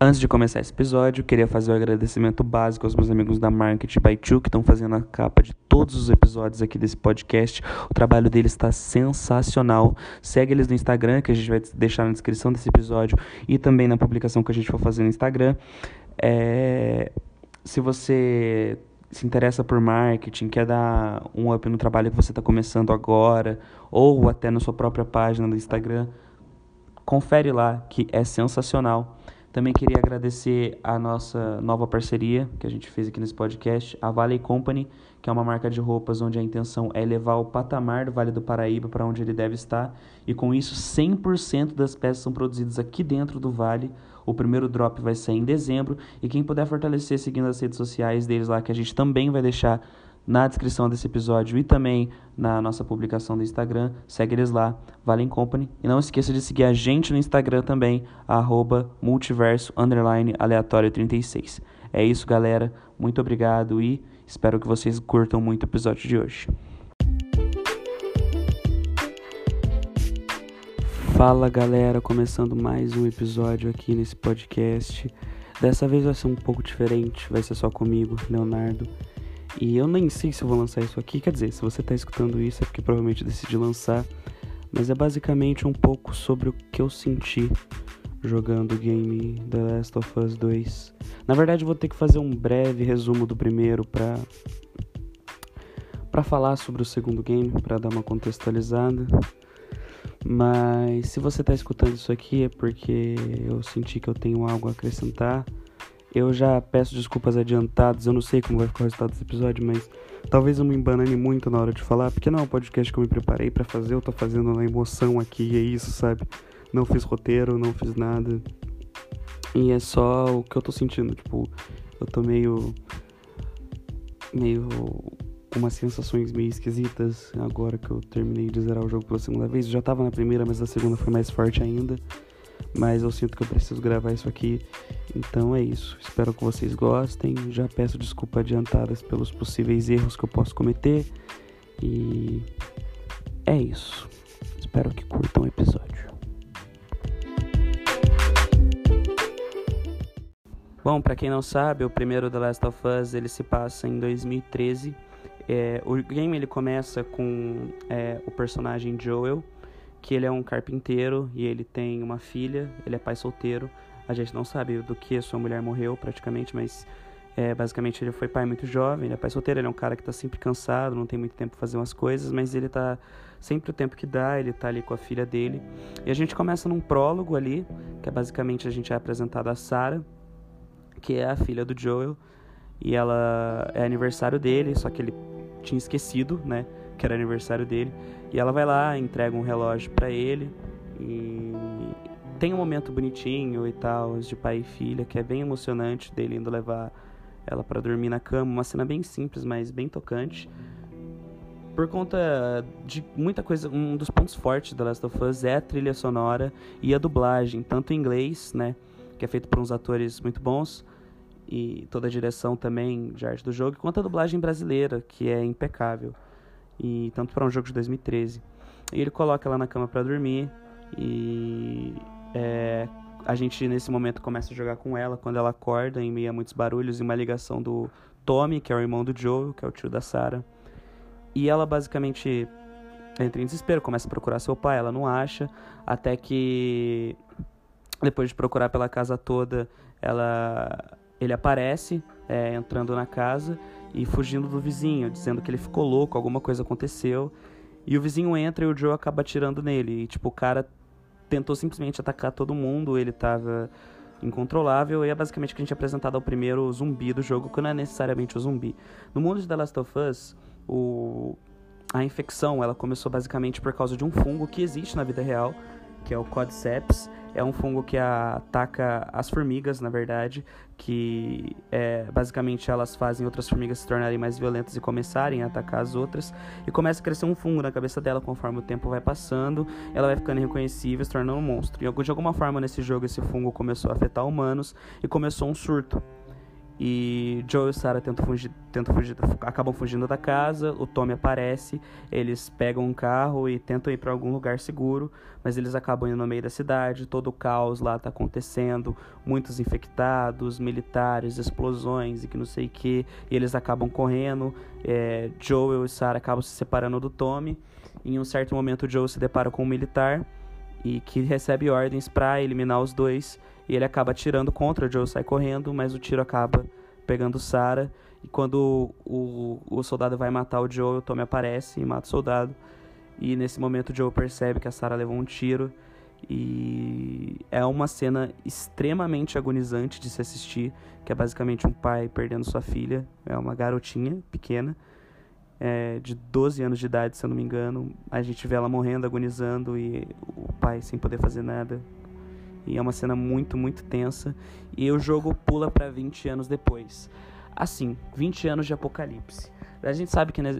Antes de começar esse episódio, queria fazer um agradecimento básico aos meus amigos da Market by Two que estão fazendo a capa de todos os episódios aqui desse podcast. O trabalho deles está sensacional. Segue eles no Instagram, que a gente vai deixar na descrição desse episódio e também na publicação que a gente for fazer no Instagram. É... Se você se interessa por marketing, quer dar um up no trabalho que você está começando agora, ou até na sua própria página do Instagram, confere lá que é sensacional. Também queria agradecer a nossa nova parceria que a gente fez aqui nesse podcast, a Valley Company, que é uma marca de roupas onde a intenção é levar o patamar do Vale do Paraíba para onde ele deve estar. E com isso, 100% das peças são produzidas aqui dentro do Vale. O primeiro drop vai sair em dezembro. E quem puder fortalecer seguindo as redes sociais deles lá, que a gente também vai deixar na descrição desse episódio e também na nossa publicação do Instagram. Segue eles lá, Valen Company. E não esqueça de seguir a gente no Instagram também, arroba multiverso aleatório 36. É isso, galera. Muito obrigado e espero que vocês curtam muito o episódio de hoje. Fala galera, começando mais um episódio aqui nesse podcast. Dessa vez vai ser um pouco diferente, vai ser só comigo, Leonardo. E eu nem sei se vou lançar isso aqui, quer dizer, se você está escutando isso é porque provavelmente decidi lançar, mas é basicamente um pouco sobre o que eu senti jogando o game The Last of Us 2. Na verdade, vou ter que fazer um breve resumo do primeiro para para falar sobre o segundo game, para dar uma contextualizada. Mas se você está escutando isso aqui é porque eu senti que eu tenho algo a acrescentar eu já peço desculpas adiantadas, eu não sei como vai ficar o resultado desse episódio, mas talvez eu me embanane muito na hora de falar, porque não é um podcast que eu me preparei para fazer, eu tô fazendo na emoção aqui, é isso, sabe? Não fiz roteiro, não fiz nada. E é só o que eu tô sentindo, tipo, eu tô meio. meio. com umas sensações meio esquisitas agora que eu terminei de zerar o jogo pela segunda vez. Eu já tava na primeira, mas a segunda foi mais forte ainda mas eu sinto que eu preciso gravar isso aqui. Então é isso. Espero que vocês gostem. Já peço desculpa adiantadas pelos possíveis erros que eu posso cometer. E é isso. Espero que curtam o episódio. Bom, para quem não sabe, o primeiro The Last of Us ele se passa em 2013. É, o game ele começa com é, o personagem Joel que ele é um carpinteiro e ele tem uma filha, ele é pai solteiro. A gente não sabe do que sua mulher morreu praticamente, mas é, basicamente ele foi pai muito jovem, ele é pai solteiro, ele é um cara que está sempre cansado, não tem muito tempo para fazer umas coisas, mas ele está sempre o tempo que dá, ele está ali com a filha dele. E a gente começa num prólogo ali, que é basicamente a gente é apresentado a Sarah, que é a filha do Joel, e ela é aniversário dele, só que ele tinha esquecido, né? que era aniversário dele. E ela vai lá, entrega um relógio para ele. E tem um momento bonitinho e tal, de pai e filha, que é bem emocionante dele indo levar ela para dormir na cama, uma cena bem simples, mas bem tocante. Por conta de muita coisa, um dos pontos fortes da Last of Us é a trilha sonora e a dublagem, tanto em inglês, né, que é feito por uns atores muito bons, e toda a direção também de arte do jogo, quanto a dublagem brasileira, que é impecável e tanto para um jogo de 2013. E ele coloca ela na cama para dormir e é, a gente nesse momento começa a jogar com ela quando ela acorda em meio a muitos barulhos e uma ligação do Tommy, que é o irmão do Joe, que é o tio da Sarah. E ela basicamente entra em desespero, começa a procurar seu pai, ela não acha, até que depois de procurar pela casa toda, ela ele aparece é, entrando na casa e fugindo do vizinho, dizendo que ele ficou louco, alguma coisa aconteceu. E o vizinho entra e o Joe acaba atirando nele. E, tipo, o cara tentou simplesmente atacar todo mundo, ele tava incontrolável. E é basicamente que a gente é apresentado ao primeiro zumbi do jogo, que não é necessariamente o zumbi. No mundo de The Last of Us, o... a infecção ela começou basicamente por causa de um fungo que existe na vida real, que é o Cordyceps é um fungo que ataca as formigas, na verdade, que é, basicamente elas fazem outras formigas se tornarem mais violentas e começarem a atacar as outras. E começa a crescer um fungo na cabeça dela conforme o tempo vai passando, ela vai ficando irreconhecível, se tornando um monstro. E de alguma forma nesse jogo esse fungo começou a afetar humanos e começou um surto. E Joe e Sarah tentam fugir, tentam fugir, acabam fugindo da casa. O Tommy aparece. Eles pegam um carro e tentam ir para algum lugar seguro, mas eles acabam indo no meio da cidade. Todo o caos lá tá acontecendo, muitos infectados, militares, explosões e que não sei o que. E eles acabam correndo. É, Joel e Sarah acabam se separando do Tommy. Em um certo momento, Joe se depara com um militar e que recebe ordens para eliminar os dois e ele acaba atirando contra, o Joe sai correndo, mas o tiro acaba pegando Sarah. E quando o, o soldado vai matar o Joe, o Tommy aparece e mata o soldado. E nesse momento o Joe percebe que a Sarah levou um tiro. E é uma cena extremamente agonizante de se assistir, que é basicamente um pai perdendo sua filha, é uma garotinha pequena, é, de 12 anos de idade, se eu não me engano. A gente vê ela morrendo, agonizando e o pai sem poder fazer nada, e é uma cena muito, muito tensa. E o jogo pula para 20 anos depois. Assim, 20 anos de apocalipse. A gente sabe que né,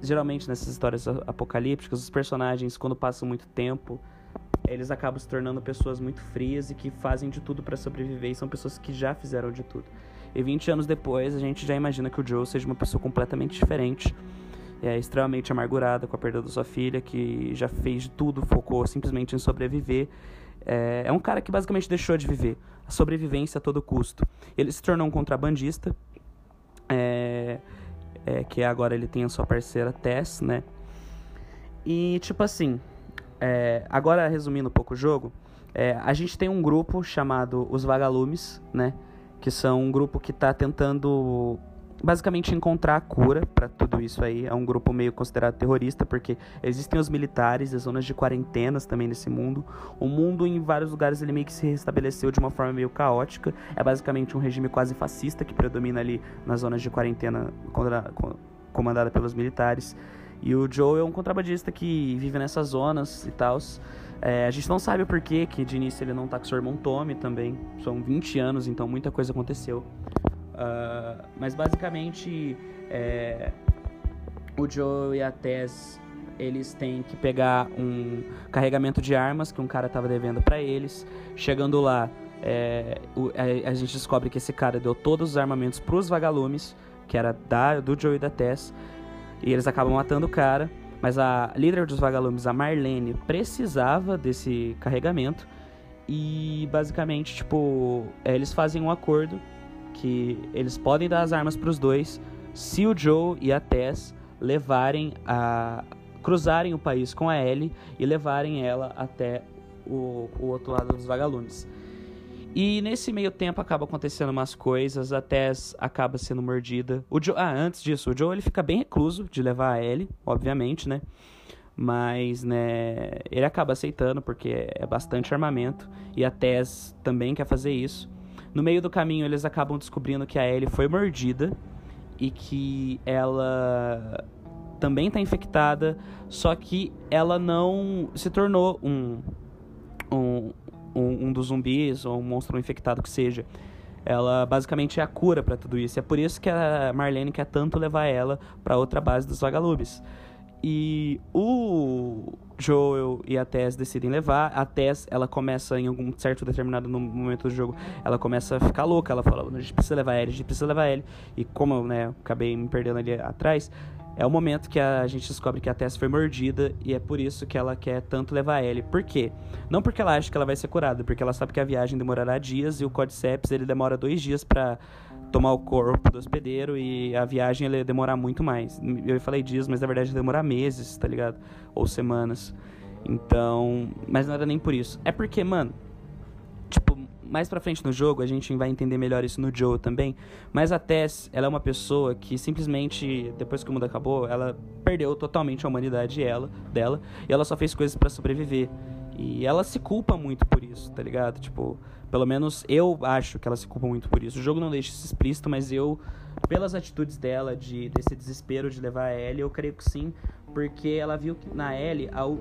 geralmente nessas histórias apocalípticas, os personagens, quando passam muito tempo, eles acabam se tornando pessoas muito frias e que fazem de tudo para sobreviver e são pessoas que já fizeram de tudo. E 20 anos depois, a gente já imagina que o Joe seja uma pessoa completamente diferente, é extremamente amargurada com a perda da sua filha, que já fez de tudo, focou simplesmente em sobreviver é, é um cara que basicamente deixou de viver. A sobrevivência a todo custo. Ele se tornou um contrabandista, é, é, que agora ele tem a sua parceira Tess, né? E, tipo assim, é, agora resumindo um pouco o jogo, é, a gente tem um grupo chamado Os Vagalumes, né? Que são um grupo que está tentando basicamente encontrar a cura para tudo isso aí. É um grupo meio considerado terrorista, porque existem os militares, as zonas de quarentenas também nesse mundo. O mundo, em vários lugares, ele meio que se restabeleceu de uma forma meio caótica. É basicamente um regime quase fascista que predomina ali nas zonas de quarentena comandada pelos militares. E o Joe é um contrabandista que vive nessas zonas e tal. É, a gente não sabe o porquê que de início ele não tá com seu irmão Tommy também. São 20 anos, então muita coisa aconteceu. Uh, mas basicamente é, o Joe e a Tess eles têm que pegar um carregamento de armas que um cara estava devendo para eles. Chegando lá, é, o, a, a, gente descobre que esse cara deu todos os armamentos para os vagalumes, que era da, do Joe e da Tess, e eles acabam matando o cara. Mas a líder dos vagalumes, a Marlene, precisava desse carregamento e basicamente, tipo, é, eles fazem um acordo que eles podem dar as armas para os dois se o Joe e a Tess levarem a cruzarem o país com a Ellie e levarem ela até o, o outro lado dos vagalumes. E nesse meio tempo acaba acontecendo umas coisas, a Tess acaba sendo mordida. O Joe, ah, antes disso, o Joe ele fica bem recluso de levar a Ellie, obviamente, né? Mas, né, ele acaba aceitando porque é bastante armamento e a Tess também quer fazer isso. No meio do caminho, eles acabam descobrindo que a Ellie foi mordida e que ela também está infectada, só que ela não se tornou um, um, um, um dos zumbis ou um monstro infectado que seja. Ela basicamente é a cura para tudo isso. É por isso que a Marlene quer tanto levar ela para outra base dos vagalumes. E o Joel e a Tess decidem levar. A Tess, ela começa em algum certo determinado momento do jogo, ela começa a ficar louca. Ela fala: a gente precisa levar ele, a gente precisa levar ele. E como eu né, acabei me perdendo ali atrás, é o momento que a gente descobre que a Tess foi mordida e é por isso que ela quer tanto levar ele. Por quê? Não porque ela acha que ela vai ser curada, porque ela sabe que a viagem demorará dias e o Cordyceps ele demora dois dias para tomar o corpo do hospedeiro e a viagem ia demorar muito mais. Eu falei dias, mas na verdade ia demorar meses, tá ligado? Ou semanas. Então, mas não era nem por isso. É porque, mano, tipo, mais pra frente no jogo a gente vai entender melhor isso no Joe também. Mas a Tess, ela é uma pessoa que simplesmente, depois que o mundo acabou, ela perdeu totalmente a humanidade ela, dela. E ela só fez coisas para sobreviver. E ela se culpa muito por isso, tá ligado? Tipo, pelo menos eu acho que ela se culpa muito por isso. O jogo não deixa isso explícito, mas eu, pelas atitudes dela, de desse desespero de levar a Ellie, eu creio que sim, porque ela viu que na Ellie, ao,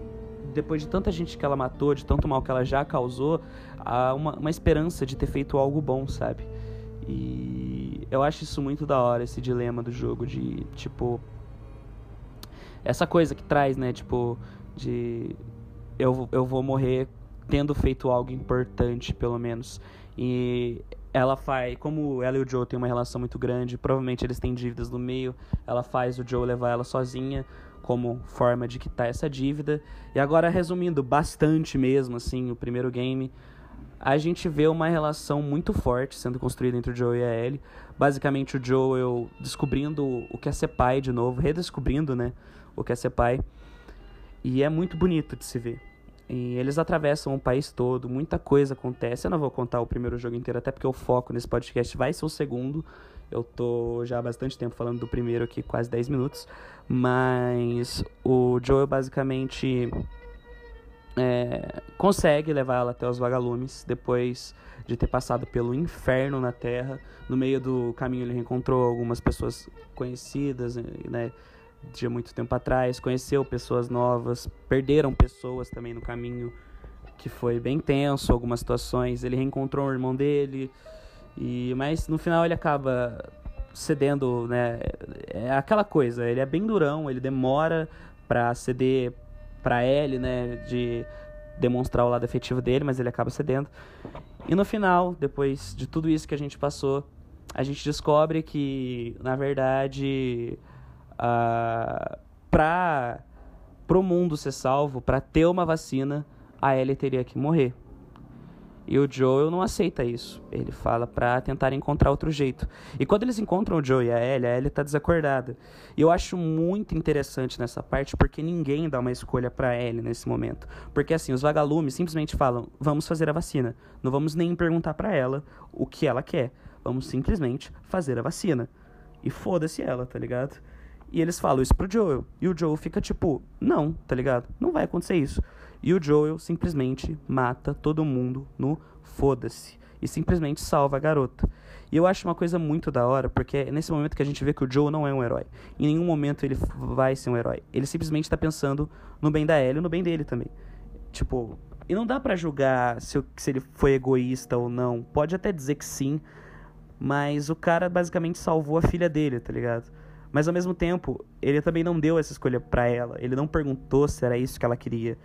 depois de tanta gente que ela matou, de tanto mal que ela já causou, há uma, uma esperança de ter feito algo bom, sabe? E eu acho isso muito da hora, esse dilema do jogo, de tipo. Essa coisa que traz, né? Tipo, de. Eu, eu vou morrer tendo feito algo importante, pelo menos. E ela faz, como ela e o Joe têm uma relação muito grande, provavelmente eles têm dívidas no meio, ela faz o Joe levar ela sozinha como forma de quitar essa dívida. E agora resumindo bastante mesmo assim, o primeiro game, a gente vê uma relação muito forte sendo construída entre o Joe e a Ellie. Basicamente o Joel descobrindo o que é ser pai de novo, redescobrindo, né, o que é ser pai. E é muito bonito de se ver. E eles atravessam o país todo, muita coisa acontece. Eu não vou contar o primeiro jogo inteiro, até porque o foco nesse podcast vai ser o segundo. Eu tô já há bastante tempo falando do primeiro aqui, quase 10 minutos. Mas o Joel basicamente é, consegue levar ela até os vagalumes depois de ter passado pelo inferno na Terra. No meio do caminho ele reencontrou algumas pessoas conhecidas, né? De muito tempo atrás, conheceu pessoas novas, perderam pessoas também no caminho, que foi bem tenso, algumas situações. Ele reencontrou o irmão dele, e mas no final ele acaba cedendo, né? É aquela coisa, ele é bem durão, ele demora para ceder para ele, né, de demonstrar o lado efetivo dele, mas ele acaba cedendo. E no final, depois de tudo isso que a gente passou, a gente descobre que, na verdade, uh, para o mundo ser salvo, para ter uma vacina, a Ellie teria que morrer. E o Joel não aceita isso. Ele fala para tentar encontrar outro jeito. E quando eles encontram o Joel e a Ellie, a Ellie tá desacordada. E eu acho muito interessante nessa parte porque ninguém dá uma escolha para Ellie nesse momento. Porque assim, os vagalumes simplesmente falam: "Vamos fazer a vacina". Não vamos nem perguntar para ela o que ela quer. Vamos simplesmente fazer a vacina. E foda-se ela, tá ligado? E eles falam isso pro Joel. E o Joel fica tipo: "Não, tá ligado? Não vai acontecer isso". E o Joel simplesmente mata todo mundo no foda-se. E simplesmente salva a garota. E eu acho uma coisa muito da hora, porque é nesse momento que a gente vê que o Joel não é um herói. Em nenhum momento ele vai ser um herói. Ele simplesmente tá pensando no bem da Ellie e no bem dele também. Tipo, e não dá para julgar se, se ele foi egoísta ou não. Pode até dizer que sim, mas o cara basicamente salvou a filha dele, tá ligado? Mas ao mesmo tempo, ele também não deu essa escolha para ela. Ele não perguntou se era isso que ela queria.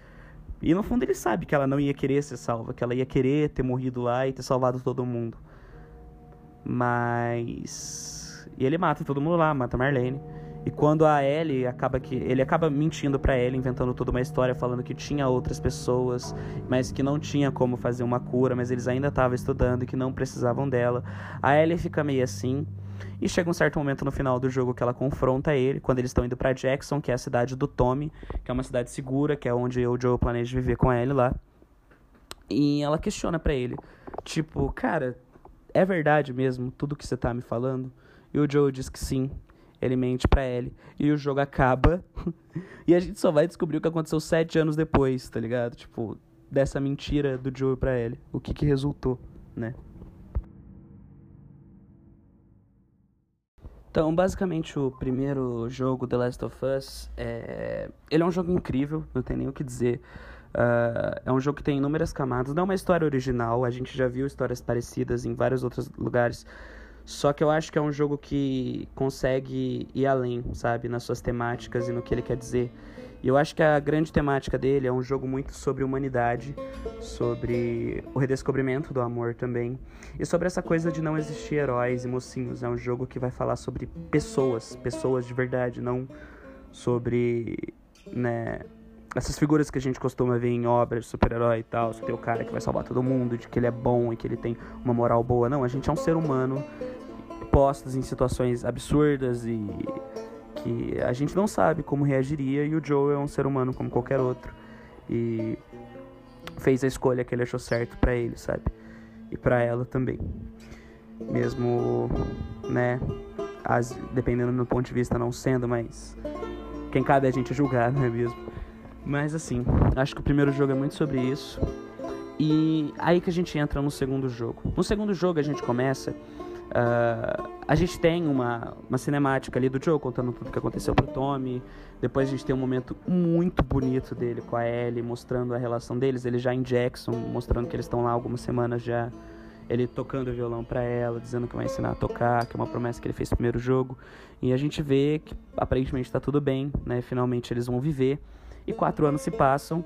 E no fundo ele sabe que ela não ia querer ser salva, que ela ia querer ter morrido lá e ter salvado todo mundo. Mas. E ele mata todo mundo lá, mata Marlene. E quando a Ellie acaba que. Ele acaba mentindo pra Ellie, inventando toda uma história, falando que tinha outras pessoas, mas que não tinha como fazer uma cura, mas eles ainda estavam estudando e que não precisavam dela. A Ellie fica meio assim. E chega um certo momento no final do jogo que ela confronta ele, quando eles estão indo para Jackson, que é a cidade do Tommy, que é uma cidade segura, que é onde o Joe planeja viver com ele lá. E ela questiona para ele, tipo, cara, é verdade mesmo tudo que você tá me falando? E o Joe diz que sim. Ele mente pra ele. E o jogo acaba. e a gente só vai descobrir o que aconteceu sete anos depois, tá ligado? Tipo, dessa mentira do Joe pra ele. O que que resultou, né? Então, basicamente, o primeiro jogo, The Last of Us, é... ele é um jogo incrível, não tem nem o que dizer. Uh, é um jogo que tem inúmeras camadas, não é uma história original, a gente já viu histórias parecidas em vários outros lugares. Só que eu acho que é um jogo que consegue ir além, sabe, nas suas temáticas e no que ele quer dizer. E eu acho que a grande temática dele é um jogo muito sobre humanidade, sobre o redescobrimento do amor também, e sobre essa coisa de não existir heróis e mocinhos. É um jogo que vai falar sobre pessoas, pessoas de verdade, não sobre, né, essas figuras que a gente costuma ver em obras super-herói e tal, você tem o cara que vai salvar todo mundo, de que ele é bom e que ele tem uma moral boa. Não, a gente é um ser humano postos em situações absurdas e que a gente não sabe como reagiria e o Joe é um ser humano como qualquer outro e fez a escolha que ele achou certo para ele, sabe? E para ela também. Mesmo, né, as, dependendo do ponto de vista não sendo, mas quem cabe a gente julgar, não é mesmo? Mas assim, acho que o primeiro jogo é muito sobre isso. E aí que a gente entra no segundo jogo. No segundo jogo a gente começa Uh, a gente tem uma, uma cinemática ali do Joe contando tudo que aconteceu pro Tommy. Depois a gente tem um momento muito bonito dele com a Ellie, mostrando a relação deles. Ele já em Jackson, mostrando que eles estão lá algumas semanas já. Ele tocando o violão para ela, dizendo que vai ensinar a tocar, que é uma promessa que ele fez no primeiro jogo. E a gente vê que aparentemente tá tudo bem, né? Finalmente eles vão viver. E quatro anos se passam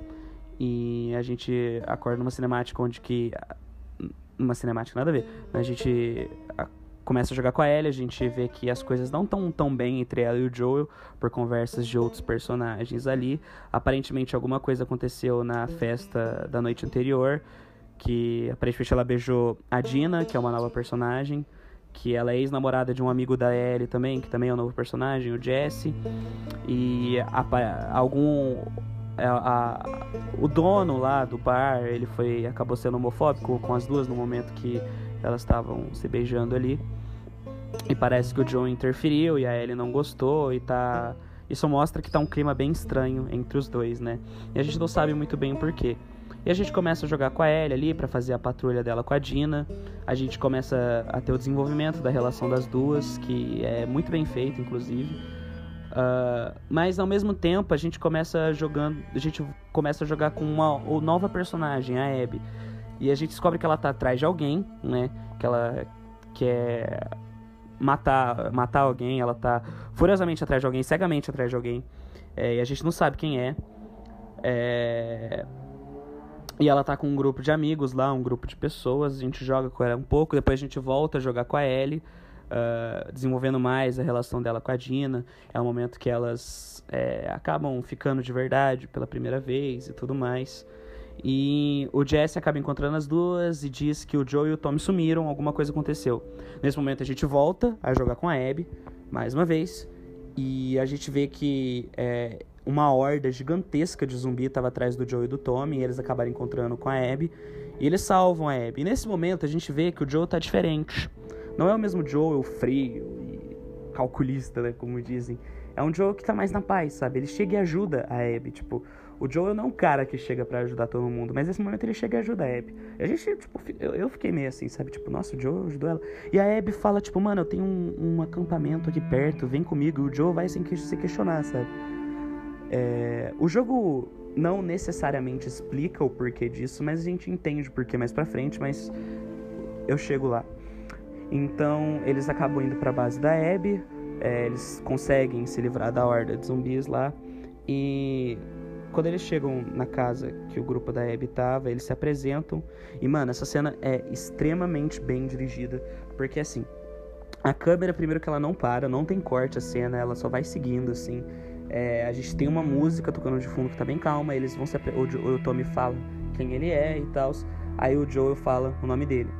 e a gente acorda numa cinemática onde que uma cinemática nada a ver. A gente começa a jogar com a Ellie, a gente vê que as coisas não estão tão bem entre ela e o Joel, por conversas de outros personagens ali. Aparentemente alguma coisa aconteceu na festa da noite anterior, que aparentemente ela beijou a Dina, que é uma nova personagem, que ela é ex-namorada de um amigo da Ellie também, que também é um novo personagem, o Jesse. E a, algum a, a, o dono lá do bar, ele foi acabou sendo homofóbico com as duas no momento que elas estavam se beijando ali. E parece que o John interferiu e a Ellie não gostou e tá. Isso mostra que tá um clima bem estranho entre os dois, né? E a gente não sabe muito bem o porquê. E a gente começa a jogar com a Ellie ali para fazer a patrulha dela com a Dina. A gente começa a ter o desenvolvimento da relação das duas, que é muito bem feito, inclusive. Uh, mas ao mesmo tempo a gente começa jogando, a gente começa a jogar com uma nova personagem, a Abby. E a gente descobre que ela tá atrás de alguém, né? Que ela quer matar, matar alguém, ela tá furiosamente atrás de alguém, cegamente atrás de alguém. É, e a gente não sabe quem é. é. E ela tá com um grupo de amigos lá, um grupo de pessoas. A gente joga com ela um pouco, depois a gente volta a jogar com a Ellie, uh, desenvolvendo mais a relação dela com a Dina. É o momento que elas é, acabam ficando de verdade pela primeira vez e tudo mais. E o Jesse acaba encontrando as duas e diz que o Joe e o Tommy sumiram, alguma coisa aconteceu. Nesse momento a gente volta a jogar com a Abby, mais uma vez, e a gente vê que é, uma horda gigantesca de zumbi estava atrás do Joe e do Tommy, e eles acabaram encontrando com a Abby, e eles salvam a Abby. E nesse momento a gente vê que o Joe tá diferente. Não é o mesmo Joe o frio e calculista, né, como dizem. É um Joe que tá mais na paz, sabe? Ele chega e ajuda a Abby, tipo... O Joel não é um cara que chega para ajudar todo mundo, mas nesse momento ele chega e ajuda a Abby. A gente, tipo, eu, eu, fiquei meio assim, sabe? Tipo, nossa, o Joel ajudou ela. E a Abby fala, tipo, mano, eu tenho um, um acampamento aqui perto, vem comigo. E o Joel vai sem que se questionar, sabe? É, o jogo não necessariamente explica o porquê disso, mas a gente entende o porquê mais pra frente, mas eu chego lá. Então, eles acabam indo pra base da Abby, é, eles conseguem se livrar da horda de zumbis lá. E quando eles chegam na casa que o grupo da Abby tava, eles se apresentam. E, mano, essa cena é extremamente bem dirigida. Porque, assim, a câmera, primeiro que ela não para, não tem corte a cena, ela só vai seguindo, assim. É, a gente tem uma música tocando de fundo que tá bem calma. Eles vão se o, o Tommy fala quem ele é e tal. Aí o Joel fala o nome dele.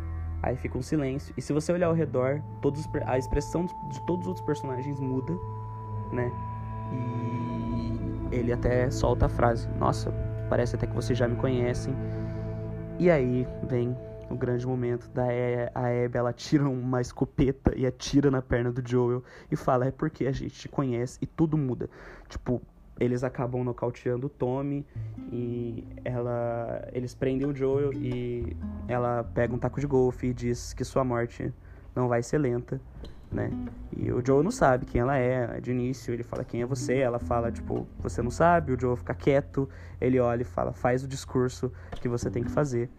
Aí fica um silêncio. E se você olhar ao redor, todos, a expressão de todos os outros personagens muda, né? E ele até solta a frase: Nossa, parece até que vocês já me conhecem. E aí vem o grande momento da e a Abby, ela tira uma escopeta e atira na perna do Joel e fala: É porque a gente te conhece e tudo muda. Tipo, eles acabam nocauteando o Tommy e ela eles prendem o Joel e ela pega um taco de golfe e diz que sua morte não vai ser lenta né? E o Joe não sabe quem ela é, de início ele fala quem é você, ela fala tipo, você não sabe, o Joe fica quieto, ele olha e fala, faz o discurso que você tem que fazer.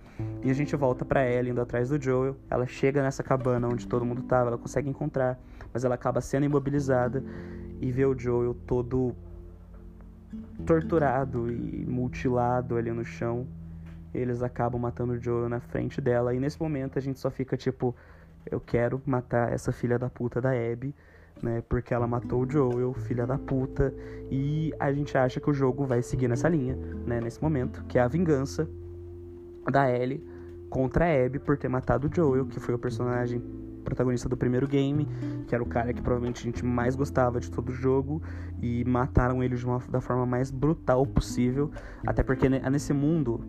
E a gente volta para ela indo atrás do Joel, ela chega nessa cabana onde todo mundo tava, ela consegue encontrar, mas ela acaba sendo imobilizada e vê o Joel todo torturado e mutilado ali no chão. Eles acabam matando o Joel na frente dela e nesse momento a gente só fica tipo eu quero matar essa filha da puta da Abby, né? Porque ela matou o Joel, filha da puta, e a gente acha que o jogo vai seguir nessa linha, né? Nesse momento, que é a vingança da Ellie contra a Abby por ter matado o Joel, que foi o personagem protagonista do primeiro game, que era o cara que provavelmente a gente mais gostava de todo o jogo, e mataram ele de uma, da forma mais brutal possível, até porque nesse mundo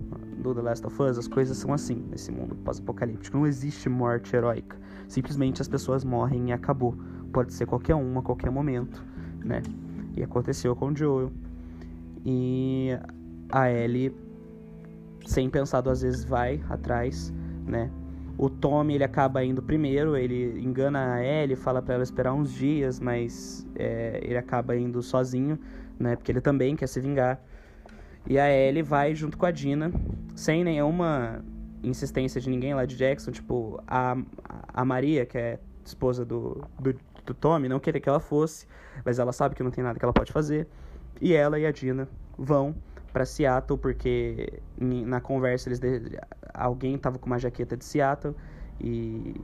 do The Last of Us as coisas são assim, nesse mundo pós-apocalíptico, não existe morte heróica, simplesmente as pessoas morrem e acabou, pode ser qualquer um a qualquer momento, né, e aconteceu com o Joel, e a Ellie, sem pensar duas vezes, vai atrás, né, o Tommy ele acaba indo primeiro, ele engana a Ellie, fala para ela esperar uns dias, mas é, ele acaba indo sozinho, né? Porque ele também quer se vingar. E a Ellie vai junto com a Dina, sem nenhuma insistência de ninguém lá de Jackson. Tipo, a, a Maria, que é esposa do, do, do Tommy, não queria que ela fosse, mas ela sabe que não tem nada que ela pode fazer. E ela e a Dina vão para Seattle porque na conversa eles alguém tava com uma jaqueta de Seattle e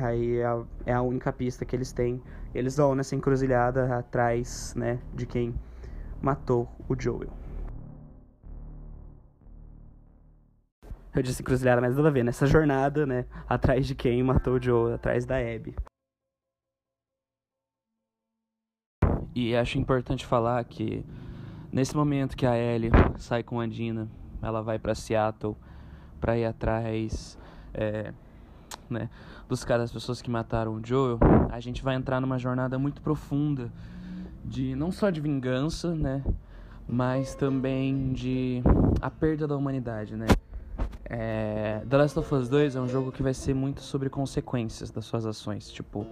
aí é a, é a única pista que eles têm. Eles vão nessa encruzilhada atrás, né, de quem matou o Joel. Eu disse encruzilhada, mas nada a ver, nessa jornada, né, atrás de quem matou o Joel, atrás da Abby. E acho importante falar que nesse momento que a Ellie sai com a Dina, ela vai para Seattle para ir atrás é, né, dos caras, das pessoas que mataram o Joel, a gente vai entrar numa jornada muito profunda de não só de vingança, né, mas também de a perda da humanidade, né. É, The Last of Us 2 é um jogo que vai ser muito sobre consequências das suas ações, tipo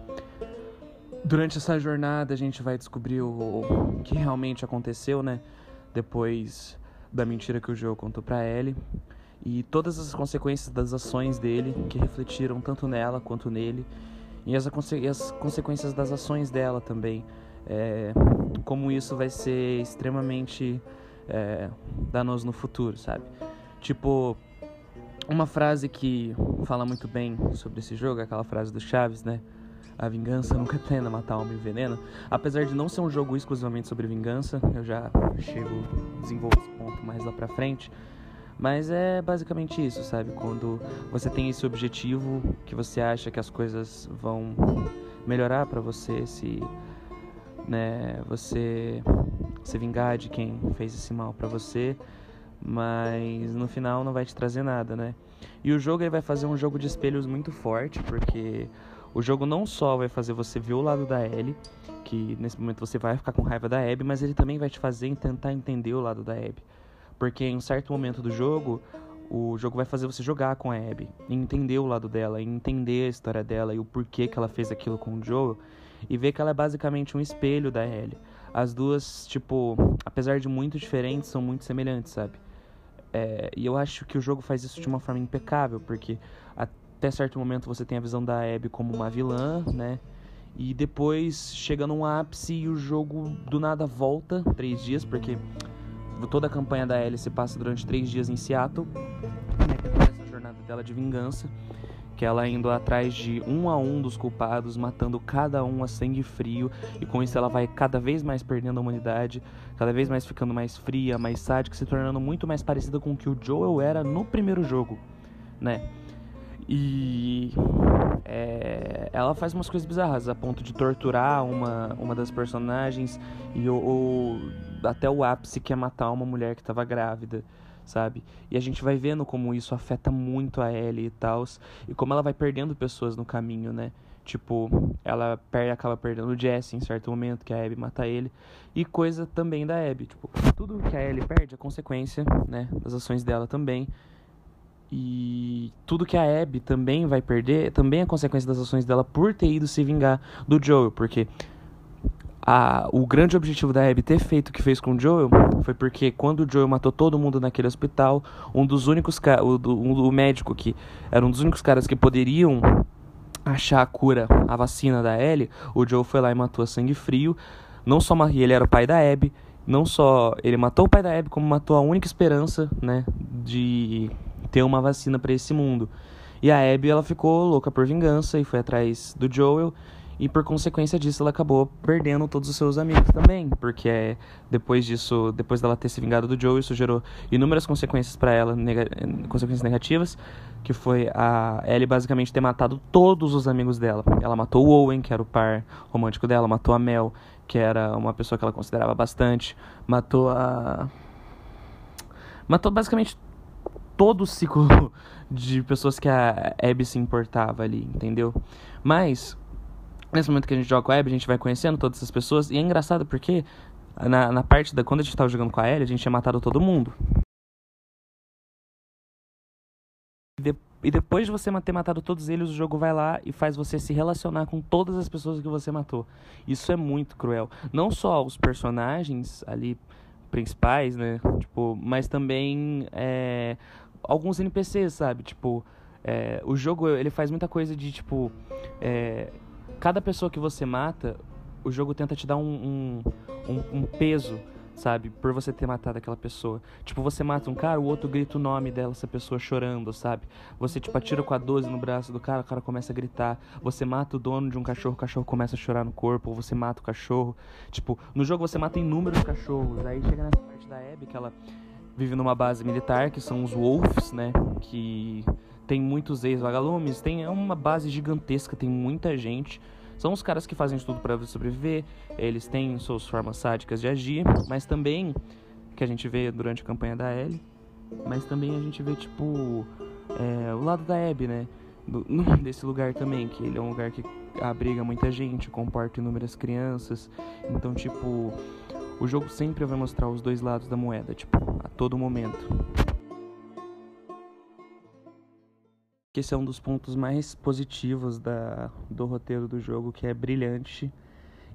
Durante essa jornada a gente vai descobrir o, que realmente aconteceu, né? Depois da mentira que o Joe contou para Ellie e todas as consequências das ações dele que refletiram tanto nela quanto nele e as, as consequências das ações dela também. É, como isso vai ser extremamente é, danoso no futuro, sabe? Tipo, uma frase que fala muito bem sobre esse jogo, aquela frase do Chaves, né? A vingança nunca é plena, matar homem e veneno. Apesar de não ser um jogo exclusivamente sobre vingança, eu já chego, desenvolvo esse ponto mais lá pra frente. Mas é basicamente isso, sabe? Quando você tem esse objetivo, que você acha que as coisas vão melhorar para você, se né, você se vingar de quem fez esse mal para você, mas no final não vai te trazer nada, né? E o jogo ele vai fazer um jogo de espelhos muito forte, porque o jogo não só vai fazer você ver o lado da Ellie, que nesse momento você vai ficar com raiva da Abby, mas ele também vai te fazer tentar entender o lado da Abby. Porque em um certo momento do jogo, o jogo vai fazer você jogar com a Abby, entender o lado dela, entender a história dela e o porquê que ela fez aquilo com o Joel, e ver que ela é basicamente um espelho da Ellie. As duas, tipo, apesar de muito diferentes, são muito semelhantes, sabe? É, e eu acho que o jogo faz isso de uma forma impecável, porque até certo momento você tem a visão da Abby como uma vilã, né? E depois chega num ápice e o jogo do nada volta três dias, porque toda a campanha da Ellie se passa durante três dias em Seattle, né? Que começa a jornada dela de vingança, que ela indo atrás de um a um dos culpados, matando cada um a sangue frio, e com isso ela vai cada vez mais perdendo a humanidade, cada vez mais ficando mais fria, mais sádica, se tornando muito mais parecida com o que o Joel era no primeiro jogo, né? E é, ela faz umas coisas bizarras, a ponto de torturar uma, uma das personagens e até o ápice que é matar uma mulher que estava grávida, sabe? E a gente vai vendo como isso afeta muito a Ellie e tal, e como ela vai perdendo pessoas no caminho, né? Tipo, ela perde, acaba perdendo o Jesse em certo momento, que a Abby mata ele. E coisa também da Abby. Tipo, tudo que a Ellie perde é consequência, né? Das ações dela também. E tudo que a Abby também vai perder também é consequência das ações dela por ter ido se vingar do Joel, porque a, o grande objetivo da Abby ter feito o que fez com o Joel foi porque quando o Joel matou todo mundo naquele hospital, um dos únicos o, um, o médico que era um dos únicos caras que poderiam achar a cura, a vacina da Ellie, o Joel foi lá e matou a sangue frio. Não só e ele era o pai da Abby, não só ele matou o pai da Abby, como matou a única esperança, né, de ter uma vacina para esse mundo. E a Abby ela ficou louca por vingança e foi atrás do Joel e por consequência disso ela acabou perdendo todos os seus amigos também, porque é, depois disso, depois dela ter se vingado do Joel, isso gerou inúmeras consequências para ela, nega consequências negativas, que foi a Ellie basicamente ter matado todos os amigos dela. Ela matou o Owen, que era o par romântico dela, matou a Mel, que era uma pessoa que ela considerava bastante, matou a matou basicamente todo o ciclo de pessoas que a Abby se importava ali, entendeu? Mas, nesse momento que a gente joga com a Abby, a gente vai conhecendo todas essas pessoas. E é engraçado porque, na, na parte da. Quando a gente tava jogando com a Ellie, a gente tinha matado todo mundo. De, e depois de você ter matado todos eles, o jogo vai lá e faz você se relacionar com todas as pessoas que você matou. Isso é muito cruel. Não só os personagens ali principais, né? Tipo, mas também é, alguns NPCs, sabe? Tipo, é, o jogo ele faz muita coisa de tipo. É, cada pessoa que você mata, o jogo tenta te dar um, um, um, um peso sabe? Por você ter matado aquela pessoa. Tipo, você mata um cara, o outro grita o nome dela, essa pessoa chorando, sabe? Você, tipo, atira com a 12 no braço do cara, o cara começa a gritar. Você mata o dono de um cachorro, o cachorro começa a chorar no corpo, ou você mata o cachorro. Tipo, no jogo você mata inúmeros cachorros. Aí chega nessa parte da Abby que ela vive numa base militar, que são os Wolves, né? Que tem muitos ex-vagalumes, tem é uma base gigantesca, tem muita gente. São os caras que fazem tudo para sobreviver, eles têm suas formas sádicas de agir, mas também, que a gente vê durante a campanha da Ellie, mas também a gente vê, tipo, é, o lado da Abby, né? Do, desse lugar também, que ele é um lugar que abriga muita gente, comporta inúmeras crianças. Então, tipo, o jogo sempre vai mostrar os dois lados da moeda, tipo, a todo momento. esse é um dos pontos mais positivos da, do roteiro do jogo, que é brilhante.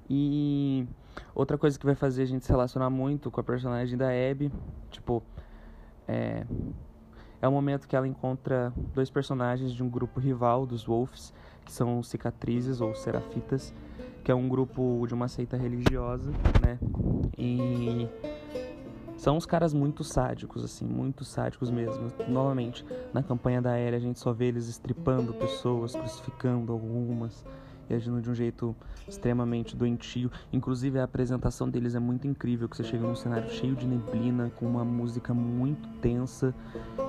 E outra coisa que vai fazer a gente se relacionar muito com a personagem da Abby, tipo, é, é o momento que ela encontra dois personagens de um grupo rival dos Wolves, que são cicatrizes ou serafitas, que é um grupo de uma seita religiosa, né? E são uns caras muito sádicos, assim, muito sádicos mesmo. Novamente, na campanha da Aérea a gente só vê eles estripando pessoas, crucificando algumas e agindo de um jeito extremamente doentio. Inclusive a apresentação deles é muito incrível, que você chega num cenário cheio de neblina, com uma música muito tensa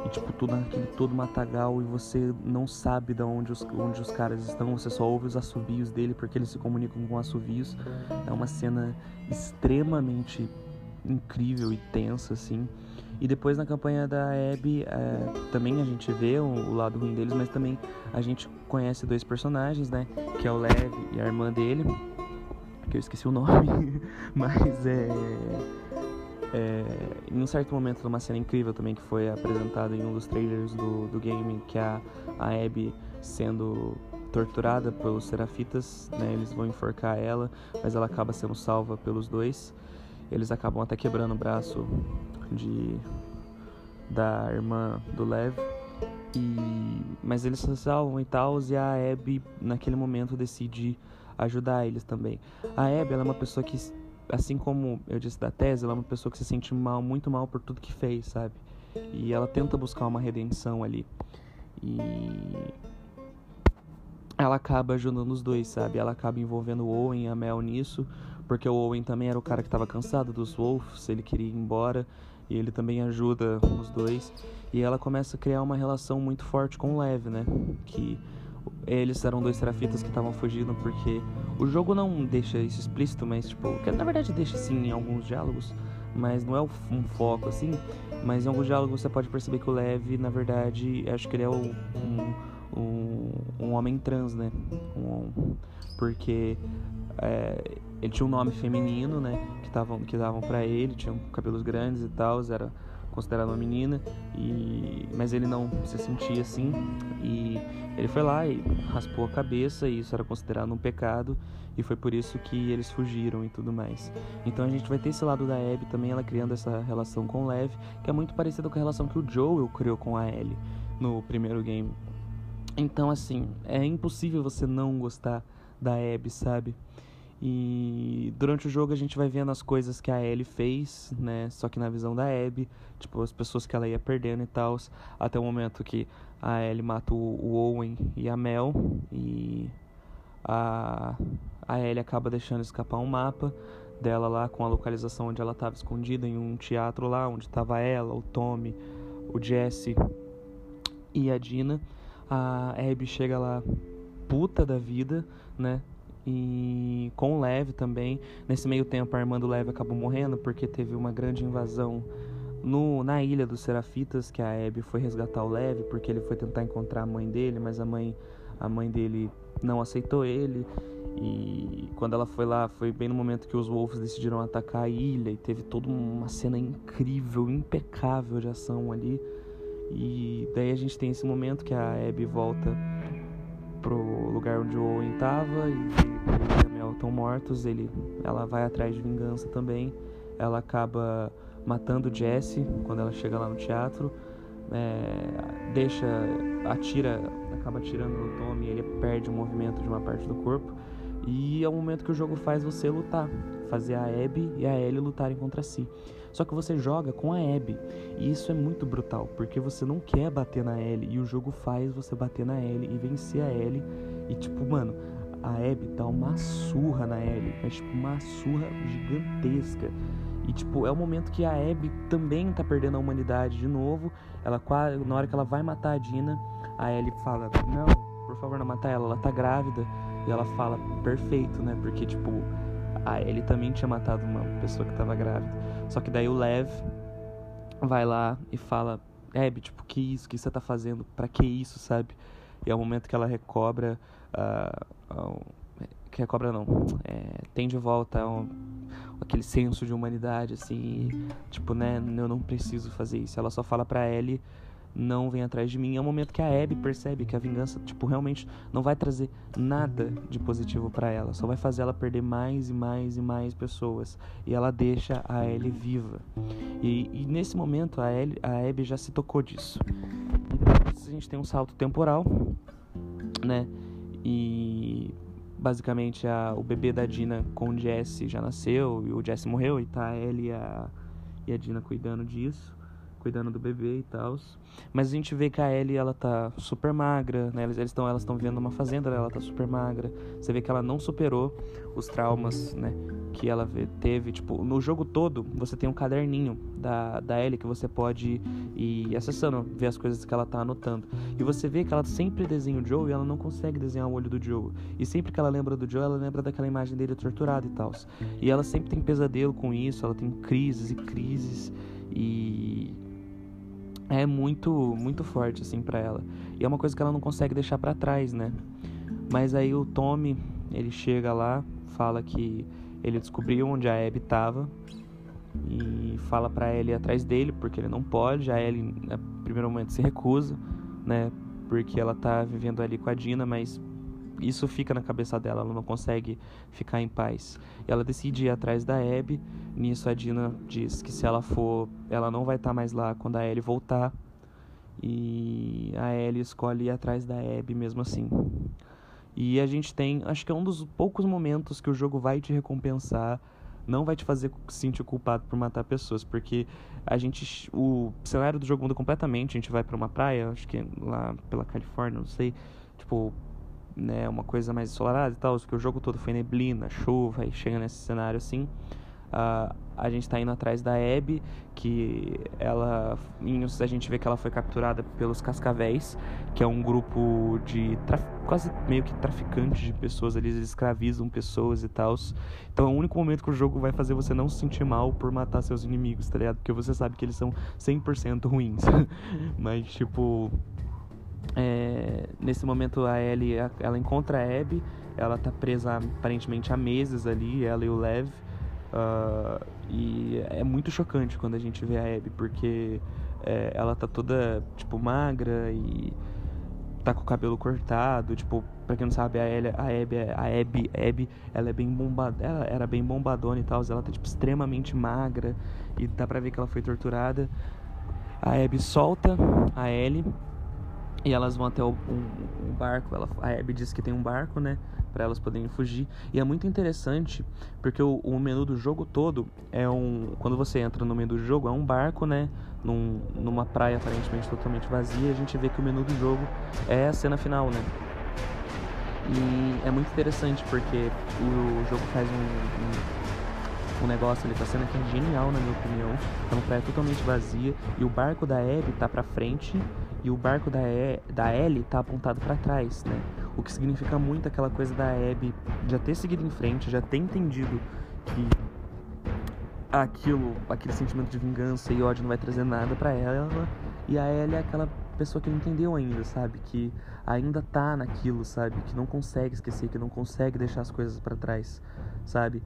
e tipo tudo aquele todo matagal e você não sabe de onde os, onde os caras estão, você só ouve os assobios dele porque eles se comunicam com assobios. É uma cena extremamente incrível e tensa, assim. E depois na campanha da Abby, é, também a gente vê o, o, lado ruim deles, mas também a gente conhece dois personagens, né? Que é o Lev e a irmã dele, que eu esqueci o nome, mas é, é. em um certo momento, numa cena incrível também que foi apresentada em um dos trailers do, do game, que é a, a Abby sendo torturada pelos Serafitas, né? Eles vão enforcar ela, mas ela acaba sendo salva pelos dois. Eles acabam até quebrando o braço de da irmã do Lev. E mas eles se salvam e tal, e a Abby naquele momento decide ajudar eles também. A Abby ela é uma pessoa que assim como eu disse da tese, ela é uma pessoa que se sente mal, muito mal por tudo que fez, sabe? E ela tenta buscar uma redenção ali. E ela acaba ajudando os dois, sabe? Ela acaba envolvendo o Owen e a Mel nisso, porque o Owen também era o cara que estava cansado dos Wolves, ele queria ir embora e ele também ajuda os dois. E ela começa a criar uma relação muito forte com o Lev, né? Que eles eram dois serafitas que estavam fugindo porque o jogo não deixa isso explícito, mas tipo, que na verdade deixa sim em alguns diálogos, mas não é um foco assim. Mas em alguns diálogos você pode perceber que o Lev, na verdade, acho que ele é um, um, um homem trans, né? Um, porque é, ele tinha um nome feminino, né? Que, tavam, que davam para ele, tinha cabelos grandes e tal, era considerado uma menina, e, mas ele não se sentia assim. E ele foi lá e raspou a cabeça, e isso era considerado um pecado, e foi por isso que eles fugiram e tudo mais. Então a gente vai ter esse lado da Abby também, ela criando essa relação com Lev, que é muito parecida com a relação que o Joel criou com a Ellie no primeiro game. Então, assim, é impossível você não gostar da Abby, sabe? E durante o jogo a gente vai vendo as coisas que a Ellie fez, né? Só que na visão da Abby, tipo, as pessoas que ela ia perdendo e tal, até o momento que a Ellie mata o Owen e a Mel e a a Ellie acaba deixando escapar um mapa dela lá com a localização onde ela estava escondida em um teatro lá, onde estava ela, o Tommy, o Jesse e a Dina. A Abby chega lá puta da vida, né? E com o Lev também. Nesse meio tempo, a irmã do Lev acabou morrendo porque teve uma grande invasão no, na ilha dos Serafitas, que a Abby foi resgatar o Lev porque ele foi tentar encontrar a mãe dele, mas a mãe, a mãe dele não aceitou ele. E quando ela foi lá, foi bem no momento que os Wolves decidiram atacar a ilha e teve toda uma cena incrível, impecável de ação ali. E daí a gente tem esse momento que a Abby volta pro lugar onde o Owen tava e, e a Mel estão mortos. Ele, ela vai atrás de vingança também. Ela acaba matando Jesse quando ela chega lá no teatro. É, deixa, atira, acaba atirando no Tommy. Ele perde o movimento de uma parte do corpo. E é o momento que o jogo faz você lutar, fazer a Abby e a Ellie lutarem contra si. Só que você joga com a Abby, e isso é muito brutal, porque você não quer bater na Ellie e o jogo faz você bater na Ellie e vencer a Ellie. E tipo, mano, a Abby dá uma surra na Ellie, mas tipo uma surra gigantesca. E tipo, é o momento que a Abby também tá perdendo a humanidade de novo. Ela quase, na hora que ela vai matar a Dina, a Ellie fala: "Não, por favor, não mata ela, ela tá grávida". E ela fala: "Perfeito, né? Porque tipo, a Ellie também tinha matado uma pessoa que tava grávida". Só que daí o Lev vai lá e fala: "Abby, tipo, que isso? que você tá fazendo? Para que isso, sabe?" E é o momento que ela recobra uh, que recobra não, é, tem de volta um, aquele senso de humanidade, assim, tipo, né, eu não preciso fazer isso. Ela só fala pra Ellie, não vem atrás de mim. É o momento que a Abby percebe que a vingança, tipo, realmente não vai trazer nada de positivo para ela, só vai fazer ela perder mais e mais e mais pessoas. E ela deixa a Ellie viva. E, e nesse momento a, Ellie, a Abby já se tocou disso. A gente tem um salto temporal, né? E basicamente a, o bebê da Dina com o Jesse já nasceu e o Jesse morreu e tá ele e a, e a Dina cuidando disso, cuidando do bebê e tal. Mas a gente vê que a Ellie ela tá super magra, né? Eles estão elas estão vivendo numa fazenda, ela tá super magra. Você vê que ela não superou os traumas, né, que ela teve, tipo, no jogo todo, você tem um caderninho da da Ellie que você pode ir acessando, ver as coisas que ela tá anotando. E você vê que ela sempre desenha o Joe e ela não consegue desenhar o olho do Joe. E sempre que ela lembra do Joe, ela lembra daquela imagem dele torturado e tal. E ela sempre tem pesadelo com isso, ela tem crises e crises é muito muito forte assim para ela. E é uma coisa que ela não consegue deixar para trás, né? Mas aí o Tommy, ele chega lá, fala que ele descobriu onde a Abby estava e fala para ir atrás dele porque ele não pode. A Ellie, no primeiro momento, se recusa, né? Porque ela tá vivendo ali com a Dina, mas isso fica na cabeça dela, ela não consegue ficar em paz. Ela decide ir atrás da Abby. Nisso a Dina diz que se ela for, ela não vai estar tá mais lá quando a Ellie voltar. E a Ellie escolhe ir atrás da Abby mesmo assim. E a gente tem, acho que é um dos poucos momentos que o jogo vai te recompensar, não vai te fazer se sentir culpado por matar pessoas, porque a gente o cenário do jogo muda completamente, a gente vai para uma praia, acho que lá pela Califórnia, não sei, tipo, né, uma coisa mais ensolarada e tal, porque o jogo todo foi neblina, chuva, e chega nesse cenário assim. Uh, a gente está indo atrás da Abby, que ela, a gente vê que ela foi capturada pelos Cascavéis, que é um grupo de quase meio que traficantes de pessoas, eles escravizam pessoas e tal. Então é o único momento que o jogo vai fazer você não se sentir mal por matar seus inimigos, tá ligado? Porque você sabe que eles são 100% ruins. Mas tipo, é, nesse momento a Ellie ela encontra a Abby, ela tá presa aparentemente há meses ali, ela e o Lev. Uh, e é muito chocante quando a gente vê a Abby, porque é, ela tá toda, tipo, magra e tá com o cabelo cortado, tipo, pra quem não sabe, a, Ellie, a Abby, a Abby, Abby, ela é bem bombada, ela era bem bombadona e tal, ela tá, tipo, extremamente magra e dá pra ver que ela foi torturada. A Abby solta a Ellie e elas vão até o, um, um barco. Ela, a Abby diz que tem um barco, né? Para elas poderem fugir. E é muito interessante porque o, o, menu do jogo todo é um. Quando você entra no menu do jogo, é um barco, né? Num, numa praia aparentemente totalmente vazia. A gente vê que o menu do jogo é a cena final, né? E é muito interessante porque o jogo faz um, um, um negócio ali a cena que é genial, na minha opinião. É uma praia totalmente vazia e o barco da Abby tá pra frente e o barco da, e, da Ellie tá apontado para trás, né? O que significa muito aquela coisa da Abby já ter seguido em frente, já ter entendido que aquilo, aquele sentimento de vingança e ódio não vai trazer nada para ela. E a Ellie é aquela pessoa que não entendeu ainda, sabe? Que ainda tá naquilo, sabe? Que não consegue esquecer, que não consegue deixar as coisas para trás, sabe?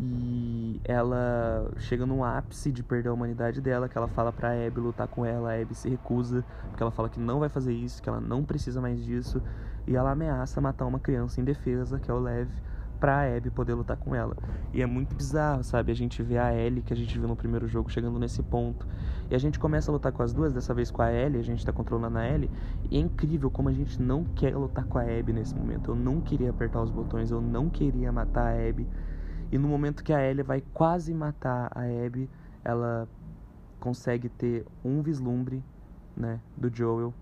E ela chega no ápice de perder a humanidade dela, que ela fala pra Abby lutar com ela, a Abby se recusa, porque ela fala que não vai fazer isso, que ela não precisa mais disso, e ela ameaça matar uma criança indefesa, que é o Lev, pra Abby poder lutar com ela. E é muito bizarro, sabe? A gente vê a Ellie que a gente viu no primeiro jogo chegando nesse ponto. E a gente começa a lutar com as duas, dessa vez com a Ellie, a gente tá controlando a Ellie. E é incrível como a gente não quer lutar com a Abby nesse momento. Eu não queria apertar os botões, eu não queria matar a Abby. E no momento que a Ellie vai quase matar a Abby, ela consegue ter um vislumbre, né, do Joel.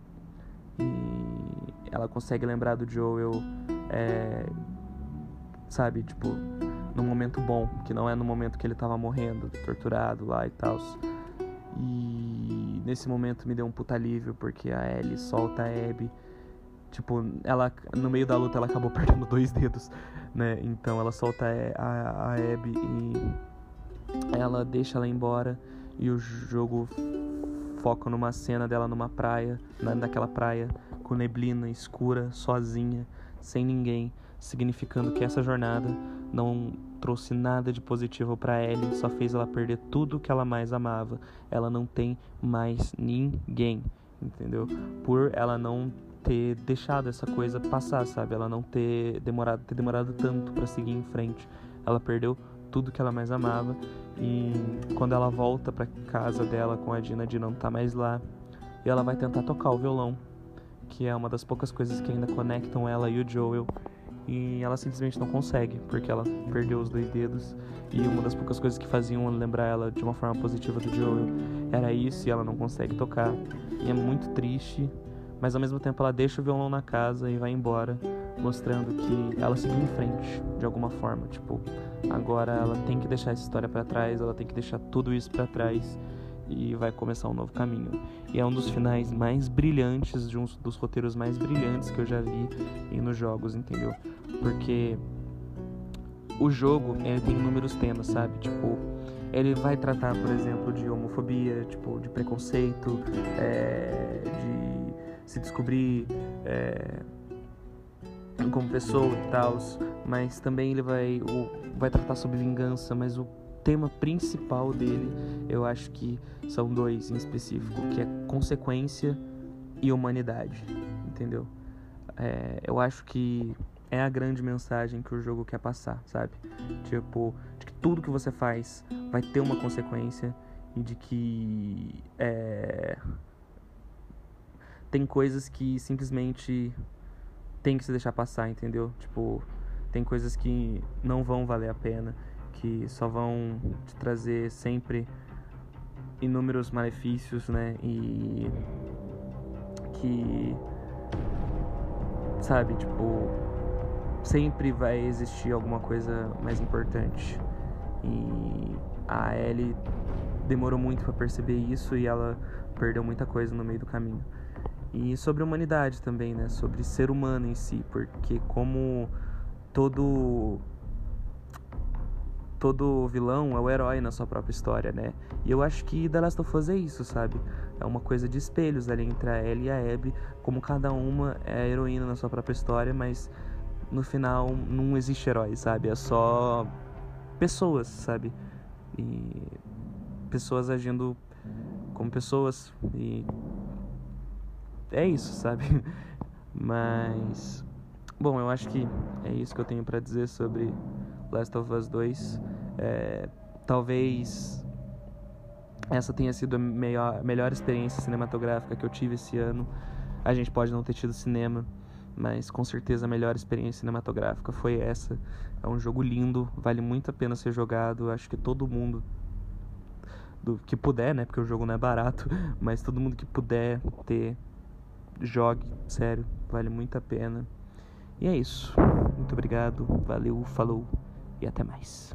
E ela consegue lembrar do Joel é, sabe? Tipo, num momento bom, que não é no momento que ele tava morrendo, torturado lá e tal. E nesse momento me deu um puta alívio, porque a Ellie solta a Abby. Tipo, ela, no meio da luta ela acabou perdendo dois dedos, né? Então ela solta a, a, a Abby e ela deixa ela embora. E o jogo foca numa cena dela numa praia, na, naquela praia, com neblina escura, sozinha, sem ninguém significando que essa jornada não trouxe nada de positivo para Ellie, só fez ela perder tudo que ela mais amava. Ela não tem mais ninguém, entendeu? Por ela não ter deixado essa coisa passar, sabe? Ela não ter demorado, ter demorado tanto para seguir em frente. Ela perdeu tudo que ela mais amava e quando ela volta para casa dela com a Dina, a Dina não tá mais lá e ela vai tentar tocar o violão, que é uma das poucas coisas que ainda conectam ela e o Joel e ela simplesmente não consegue, porque ela perdeu os dois dedos. E uma das poucas coisas que faziam lembrar ela de uma forma positiva do Joel era isso, e ela não consegue tocar. E é muito triste, mas ao mesmo tempo ela deixa o violão na casa e vai embora, mostrando que ela seguiu em frente de alguma forma. Tipo, agora ela tem que deixar essa história para trás, ela tem que deixar tudo isso para trás e vai começar um novo caminho. E é um dos finais mais brilhantes, de um dos roteiros mais brilhantes que eu já vi nos jogos, entendeu? Porque o jogo ele tem inúmeros temas, sabe? Tipo, ele vai tratar, por exemplo, de homofobia, tipo, de preconceito, é, de se descobrir é, como pessoa e tal, mas também ele vai, o, vai tratar sobre vingança, mas o tema principal dele, eu acho que são dois em específico, que é consequência e humanidade, entendeu? É, eu acho que é a grande mensagem que o jogo quer passar, sabe? Tipo, de que tudo que você faz vai ter uma consequência e de que é, tem coisas que simplesmente tem que se deixar passar, entendeu? Tipo, tem coisas que não vão valer a pena que só vão te trazer sempre inúmeros malefícios, né? E que sabe, tipo, sempre vai existir alguma coisa mais importante. E a Ellie demorou muito para perceber isso e ela perdeu muita coisa no meio do caminho. E sobre a humanidade também, né? Sobre ser humano em si, porque como todo todo vilão é o herói na sua própria história, né? E eu acho que The Last of Us é isso, sabe? É uma coisa de espelhos ali entre a Ellie e a Abby, como cada uma é heroína na sua própria história, mas no final não existe herói, sabe? É só pessoas, sabe? E pessoas agindo como pessoas e é isso, sabe? Mas bom, eu acho que é isso que eu tenho para dizer sobre Last of Us 2. É, talvez essa tenha sido a melhor, melhor experiência cinematográfica que eu tive esse ano. A gente pode não ter tido cinema, mas com certeza a melhor experiência cinematográfica foi essa. É um jogo lindo, vale muito a pena ser jogado. Acho que todo mundo do que puder, né? Porque o jogo não é barato, mas todo mundo que puder ter, jogue, sério, vale muito a pena. E é isso. Muito obrigado, valeu, falou e até mais.